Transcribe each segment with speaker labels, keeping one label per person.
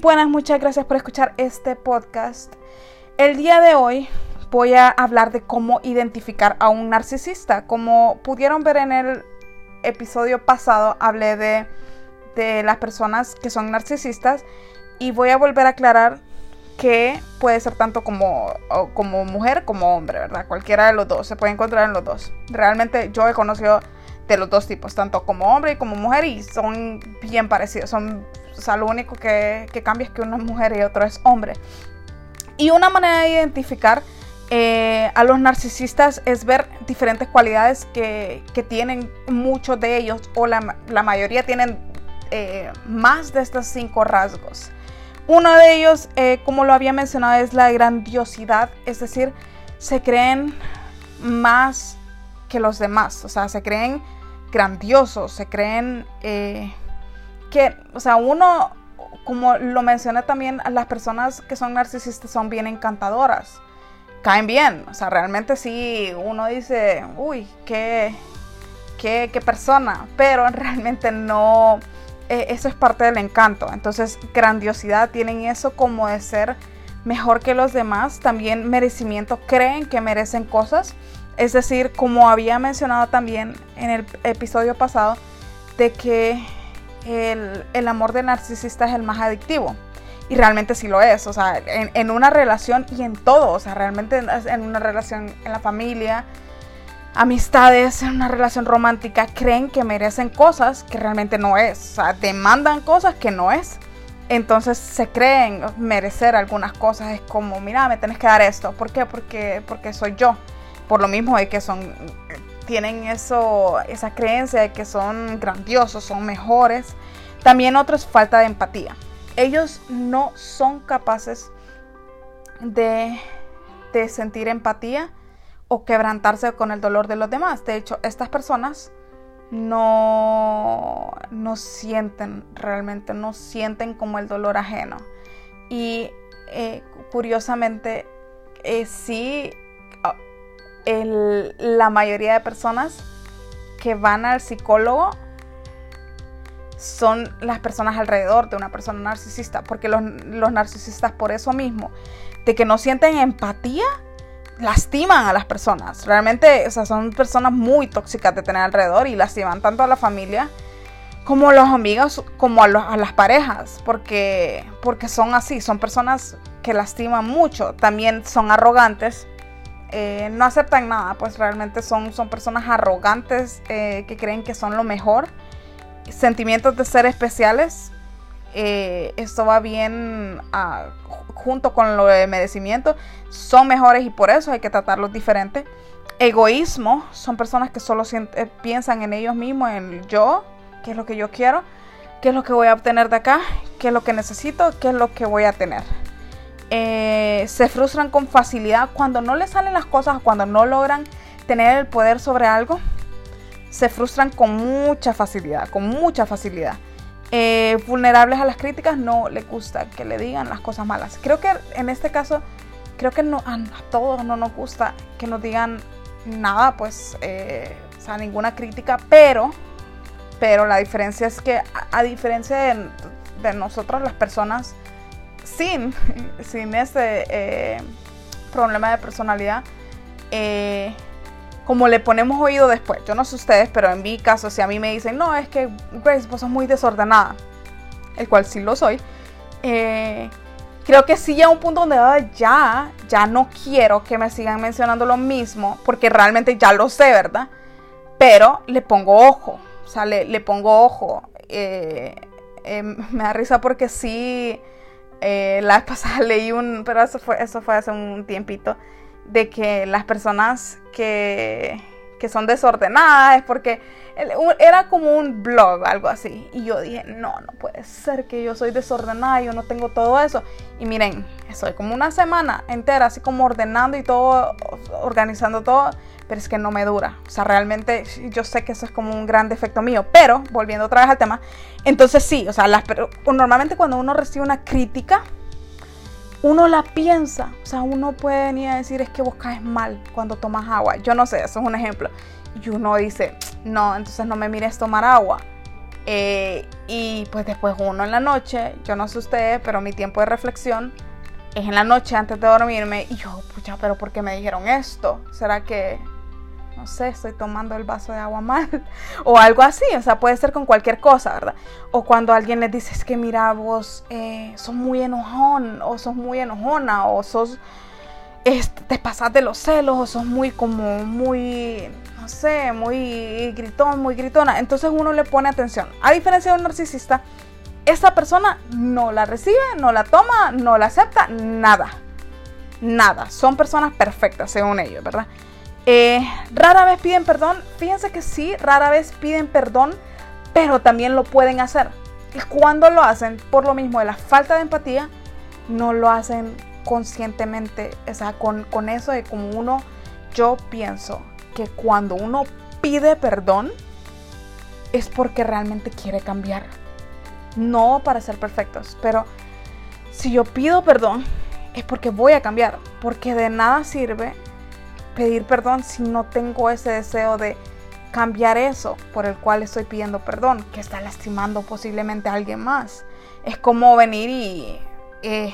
Speaker 1: Buenas, muchas gracias por escuchar este podcast. El día de hoy voy a hablar de cómo identificar a un narcisista. Como pudieron ver en el episodio pasado, hablé de, de las personas que son narcisistas y voy a volver a aclarar que puede ser tanto como, como mujer como hombre, ¿verdad? Cualquiera de los dos, se puede encontrar en los dos. Realmente yo he conocido de los dos tipos, tanto como hombre y como mujer, y son bien parecidos. Son, o sea, lo único que, cambia es que uno es mujer y otro es hombre. Y una manera de identificar eh, a los narcisistas es ver diferentes cualidades que, tienen muchos de ellos, o la, mayoría tienen eh, más de estos cinco rasgos. Uno de ellos, eh, como lo había mencionado, es la grandiosidad, es decir, se creen más que los demás, o sea, se creen grandiosos, se creen que, o sea, uno, como lo mencioné también, las personas que son narcisistas son bien encantadoras, caen bien, o sea, realmente sí, uno dice, uy, qué, qué, qué persona, pero realmente no eh, eso es parte del encanto. Entonces, grandiosidad tienen eso como de ser mejor que los demás. También merecimiento, creen que merecen cosas. Es decir, como había mencionado también en el episodio pasado, de que el, amor de narcisista es el más adictivo. Y realmente sí lo es, o sea, en, en una relación y en todo, o sea, realmente en una relación en la familia, amistades, en una relación romántica, creen que merecen cosas que realmente no es. O sea, demandan cosas que no es. Entonces se creen merecer algunas cosas. Es como, mira, me tenés que dar esto. ¿Por qué? Porque, porque soy yo. Por lo mismo de que son, tienen eso, esa creencia de que son grandiosos, son mejores. También otro es falta de empatía. Ellos no son capaces de, de sentir empatía o quebrantarse con el dolor de los demás. De hecho, estas personas no, no sienten realmente, no sienten como el dolor ajeno. Y eh, curiosamente, eh, sí, la mayoría de personas que van al psicólogo son las personas alrededor de una persona narcisista, porque los, los narcisistas por eso mismo, de que no sienten empatía, lastiman a las personas. Realmente, o sea, son personas muy tóxicas de tener alrededor y lastiman tanto a la familia como a los amigos, como a, las parejas, porque, porque son así, son personas que lastiman mucho, también son arrogantes, eh, no aceptan nada, pues realmente son, son personas arrogantes eh, que creen que son lo mejor, sentimientos de ser especiales, eh, esto va bien ah, junto con lo de merecimiento, son mejores y por eso hay que tratarlos diferente. Egoísmo, son personas que solo eh, piensan en ellos mismos, en yo, qué es lo que yo quiero, qué es lo que voy a obtener de acá, qué es lo que necesito, qué es lo que voy a tener. Eh, se frustran con facilidad cuando no les salen las cosas, cuando no logran tener el poder sobre algo, se frustran con mucha facilidad, con mucha facilidad. Eh, vulnerables a las críticas, no le gusta que le digan las cosas malas. Creo que en este caso, creo que no, a, todos no nos gusta que nos digan nada, pues, eh, o sea, ninguna crítica, pero, pero la diferencia es que, a, diferencia de, de, nosotros, las personas sin, sin ese eh, problema de personalidad, como le ponemos oído después. Yo no sé ustedes, pero en mi caso, si a mí me dicen, no, es que Grace, vos sos muy desordenada, el cual sí lo soy, eh, creo que sí a un punto donde ya, ya no quiero que me sigan mencionando lo mismo, porque realmente ya lo sé, ¿verdad? Pero le pongo ojo, o sea, le, pongo ojo. Eh, eh, me da risa porque sí, la vez pasada leí un, pero eso fue, eso fue hace un tiempito de que las personas que, son desordenadas es porque era como un blog, algo así. Y yo dije, no, no puede ser que yo soy desordenada, yo no tengo todo eso. Y miren, estoy como una semana entera así como ordenando y todo, organizando todo, pero es que no me dura. O sea, realmente yo sé que eso es como un gran defecto mío, pero volviendo otra vez al tema, entonces sí, o sea, las, normalmente cuando uno recibe una crítica, uno la piensa, o sea, uno puede venir a decir es que vos caes mal cuando tomas agua. Yo no sé, eso es un ejemplo. Y uno dice, no, entonces no me mires tomar agua. Eh, y pues después uno en la noche, yo no sé ustedes, pero mi tiempo de reflexión es en la noche antes de dormirme. Y yo, pucha, pero ¿por qué me dijeron esto? ¿Será que, no sé, estoy tomando el vaso de agua mal? o algo así, o sea, puede ser con cualquier cosa, ¿verdad? O cuando alguien les dice, es que mira, vos eh, sos muy enojón, o sos muy enojona, o sos, te pasas de los celos, o sos muy como, muy, no sé, muy gritón, muy gritona. Entonces uno le pone atención. A diferencia de un narcisista, esta persona no la recibe, no la toma, no la acepta, nada. Nada. Son personas perfectas, según ellos, ¿verdad? Eh, rara vez piden perdón. Fíjense que sí, rara vez piden perdón, pero también lo pueden hacer. Y cuando lo hacen, por lo mismo de la falta de empatía, no lo hacen conscientemente. O sea, con, con eso de como uno, yo pienso que cuando uno pide perdón, es porque realmente quiere cambiar no para ser perfectos, pero si yo pido perdón es porque voy a cambiar, porque de nada sirve pedir perdón si no tengo ese deseo de cambiar eso por el cual estoy pidiendo perdón, que está lastimando posiblemente a alguien más. Es como venir y... Eh,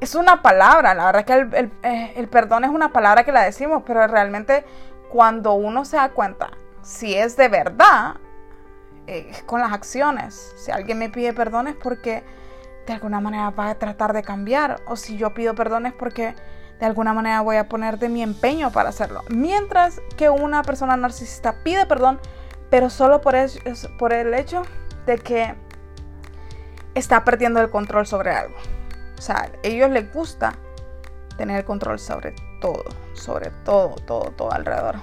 Speaker 1: es una palabra, la verdad que el, eh, el, perdón es una palabra que la decimos, pero realmente cuando uno se da cuenta si es de verdad, eh, con las acciones. Si alguien me pide perdón es porque de alguna manera va a tratar de cambiar. O si yo pido perdón es porque de alguna manera voy a poner de mi empeño para hacerlo. Mientras que una persona narcisista pide perdón, pero solo por, el hecho de que está perdiendo el control sobre algo. O sea, a ellos les gusta tener el control sobre todo, sobre todo, todo, todo alrededor.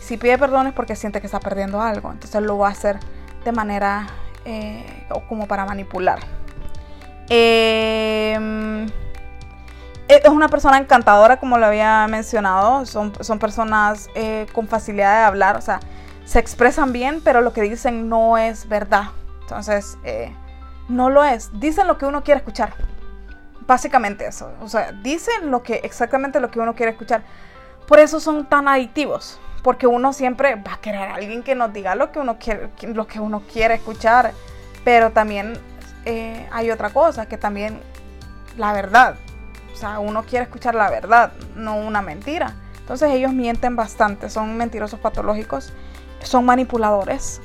Speaker 1: Si pide perdón es porque siente que está perdiendo algo, entonces lo va a hacer de manera eh, o como para manipular. Em, es una persona encantadora, como lo había mencionado. Son, son personas eh, con facilidad de hablar, o sea, se expresan bien, pero lo que dicen no es verdad. Entonces, eh, no lo es. Dicen lo que uno quiere escuchar. Básicamente eso. O sea, dicen lo que, exactamente lo que uno quiere escuchar. Por eso son tan adictivos porque uno siempre va a querer a alguien que nos diga lo que uno quiere, lo que uno quiere escuchar, pero también eh, hay otra cosa, que también la verdad, o sea, uno quiere escuchar la verdad, no una mentira. Entonces ellos mienten bastante, son mentirosos patológicos, son manipuladores,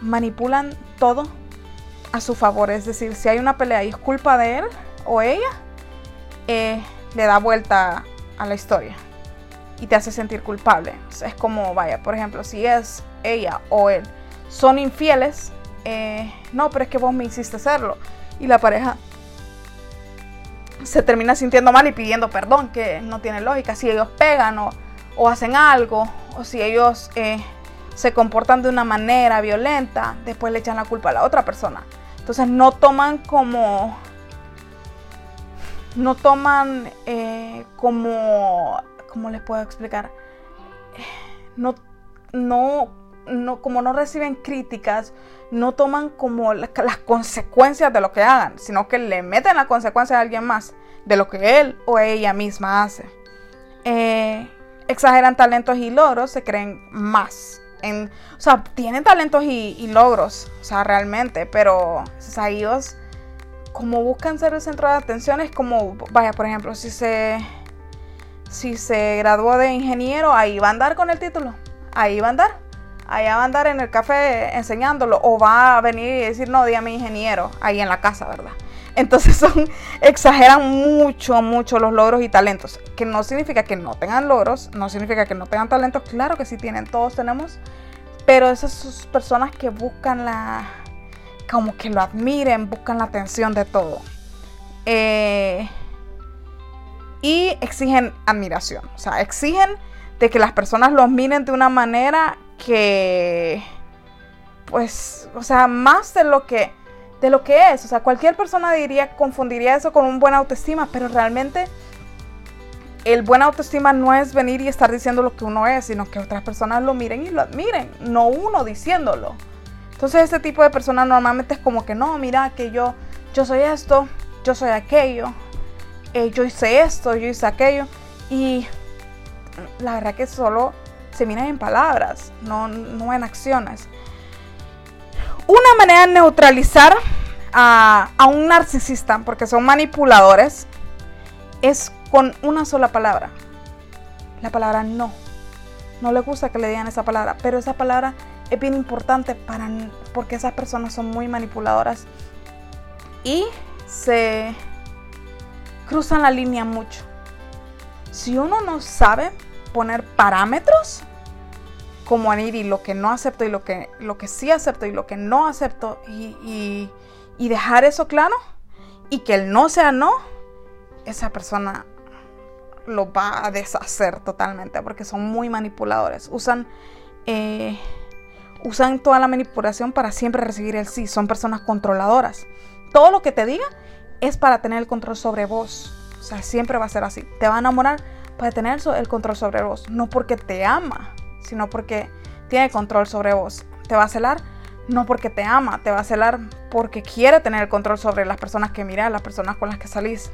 Speaker 1: manipulan todo a su favor, es decir, si hay una pelea y es culpa de él o ella, eh, le da vuelta a la historia y te hace sentir culpable. es como, vaya, por ejemplo, si es ella o él son infieles, eh, no, pero es que vos me hiciste hacerlo. Y la pareja se termina sintiendo mal y pidiendo perdón, que no tiene lógica. Si ellos pegan o, hacen algo, o si ellos eh, se comportan de una manera violenta, después le echan la culpa a la otra persona. Entonces no toman como... No toman eh, como ¿cómo les puedo explicar? No, no, no, como no reciben críticas, no toman como las consecuencias de lo que hagan, sino que le meten la consecuencia a alguien más de lo que él o ella misma hace. Eh, exageran talentos y logros, se creen más. En, o sea, tienen talentos y, logros, o sea, realmente, pero o ellos como buscan ser el centro de atención es como, vaya, por ejemplo, si se si se graduó de ingeniero, ahí va a andar con el título. Ahí va a andar. Ahí va a andar en el café enseñándolo. O va a venir y decir, no, dígame ingeniero, ahí en la casa, ¿verdad? Entonces son, exageran mucho, mucho los logros y talentos. Que no significa que no tengan logros, no significa que no tengan talentos. Claro que sí tienen, todos tenemos. Pero esas personas que buscan la, como que lo admiren, buscan la atención de todo. Eh, y exigen admiración. O sea, exigen de que las personas los miren de una manera que, pues, o sea, más de lo que, de lo que es. O sea, cualquier persona diría, confundiría eso con un buen autoestima, pero realmente el buen autoestima no es venir y estar diciendo lo que uno es, sino que otras personas lo miren y lo admiren, no uno diciéndolo. Entonces este tipo de personas normalmente es como que no, mira que yo, yo soy esto, yo soy aquello, eh, yo hice esto, yo hice aquello. Y la verdad que solo se miran en palabras, no, no en acciones. una manera de neutralizar a, a un narcisista, porque son manipuladores, es con una sola palabra. La palabra no. No le gusta que le digan esa palabra, pero esa palabra es bien importante para porque esas personas son muy manipuladoras y se cruzan la línea mucho. Si uno no sabe poner parámetros, como ir y lo que no acepto y lo que, lo que sí acepto y lo que no acepto y, y dejar eso claro y que el no sea no, esa persona lo va a deshacer totalmente porque son muy manipuladores. Usan, eh, usan toda la manipulación para siempre recibir el sí. Son personas controladoras. Todo lo que te diga es para tener el control sobre vos. O sea, siempre va a ser así. Te va a enamorar para tener el control sobre vos. No porque te ama, sino porque tiene control sobre vos. Te va a celar no porque te ama, te va a celar porque quiere tener el control sobre las personas que miras, las personas con las que salís.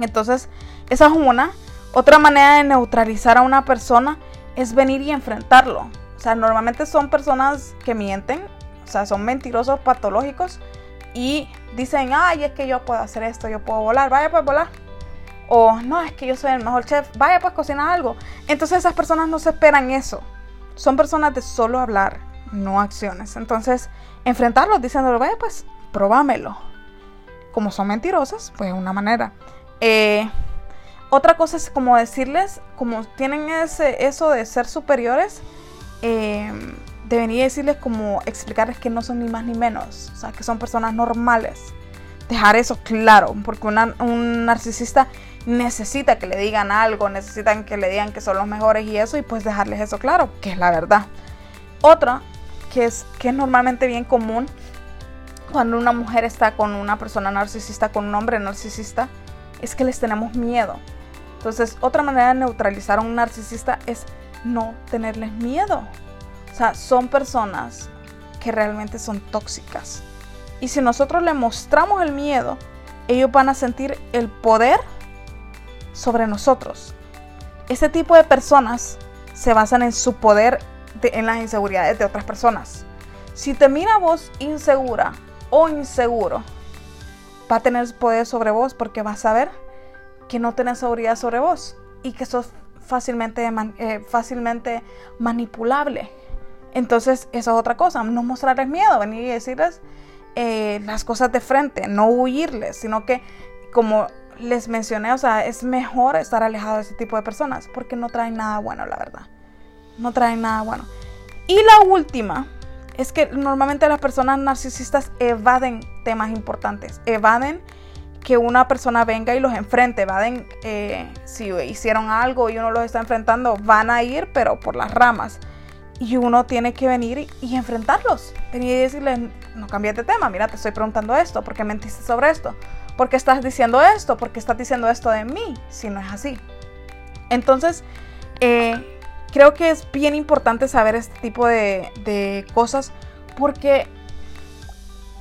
Speaker 1: Entonces, esa es una. Otra manera de neutralizar a una persona es venir y enfrentarlo. O sea, normalmente son personas que mienten, o sea, son mentirosos patológicos y dicen, ay, es que yo puedo hacer esto, yo puedo volar, vaya pues volar. O no, es que yo soy el mejor chef, vaya pues cocinar algo. Entonces esas personas no se esperan eso. Son personas de solo hablar, no acciones. Entonces, enfrentarlos diciéndolo, vaya pues, probámelo. Como son mentirosas, pues una manera. Eh, otra cosa es como decirles, como tienen ese, eso de ser superiores, de venir y decirles como explicarles que no son ni más ni menos, o sea, que son personas normales. Dejar eso claro, porque un narcisista necesita que le digan algo, necesitan que le digan que son los mejores y eso, y pues dejarles eso claro, que es la verdad. Otra, que es, que es normalmente bien común cuando una mujer está con una persona narcisista, con un hombre narcisista, es que les tenemos miedo. Entonces, otra manera de neutralizar a un narcisista es no tenerles miedo. O sea, son personas que realmente son tóxicas. Y si nosotros le mostramos el miedo, ellos van a sentir el poder sobre nosotros. Ese tipo de personas se basan en su poder en las inseguridades de otras personas. Si te mira vos insegura o inseguro, va a tener poder sobre vos porque vas a ver que no tenés seguridad sobre vos y que sos fácilmente, eh, fácilmente manipulable. Entonces, eso es otra cosa, no mostrarles miedo, venir y decirles eh, las cosas de frente, no huirles, sino que como les mencioné, o sea, es mejor estar alejado de ese tipo de personas porque no traen nada bueno, la verdad. No traen nada bueno. Y la última es que normalmente las personas narcisistas evaden temas importantes, evaden que una persona venga y los enfrente, evaden eh, si hicieron algo y uno los está enfrentando, van a ir pero por las ramas. Y uno tiene que venir y, enfrentarlos. Venir y decirles, no cambies de tema, mira, te estoy preguntando esto, ¿por qué mentiste sobre esto? ¿Por qué estás diciendo esto? ¿Por qué estás diciendo esto de mí? Si no es así. Entonces, eh, creo que es bien importante saber este tipo de, de cosas porque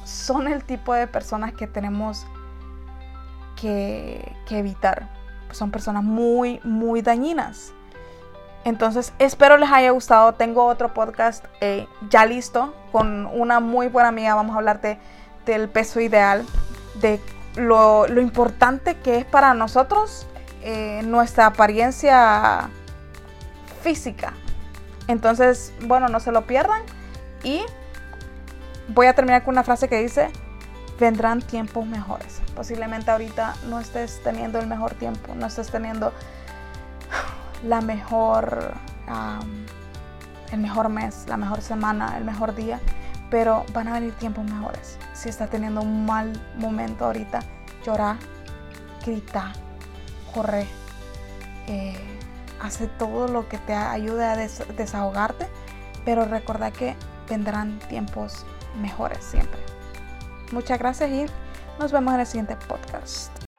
Speaker 1: son el tipo de personas que tenemos que, evitar. Son personas muy, muy dañinas. Entonces, espero les haya gustado. Tengo otro podcast eh, ya listo con una muy buena amiga. Vamos a hablar del peso ideal, de lo, importante que es para nosotros eh, nuestra apariencia física. Entonces, bueno, no se lo pierdan. Y voy a terminar con una frase que dice, vendrán tiempos mejores. Posiblemente ahorita no estés teniendo el mejor tiempo, no estés teniendo la mejor, el mejor mes, la mejor semana, el mejor día, pero van a venir tiempos mejores. Si estás teniendo un mal momento ahorita, llora, grita, corre, eh, hace todo lo que te ayude a desahogarte, pero recuerda que vendrán tiempos mejores siempre. Muchas gracias y nos vemos en el siguiente podcast.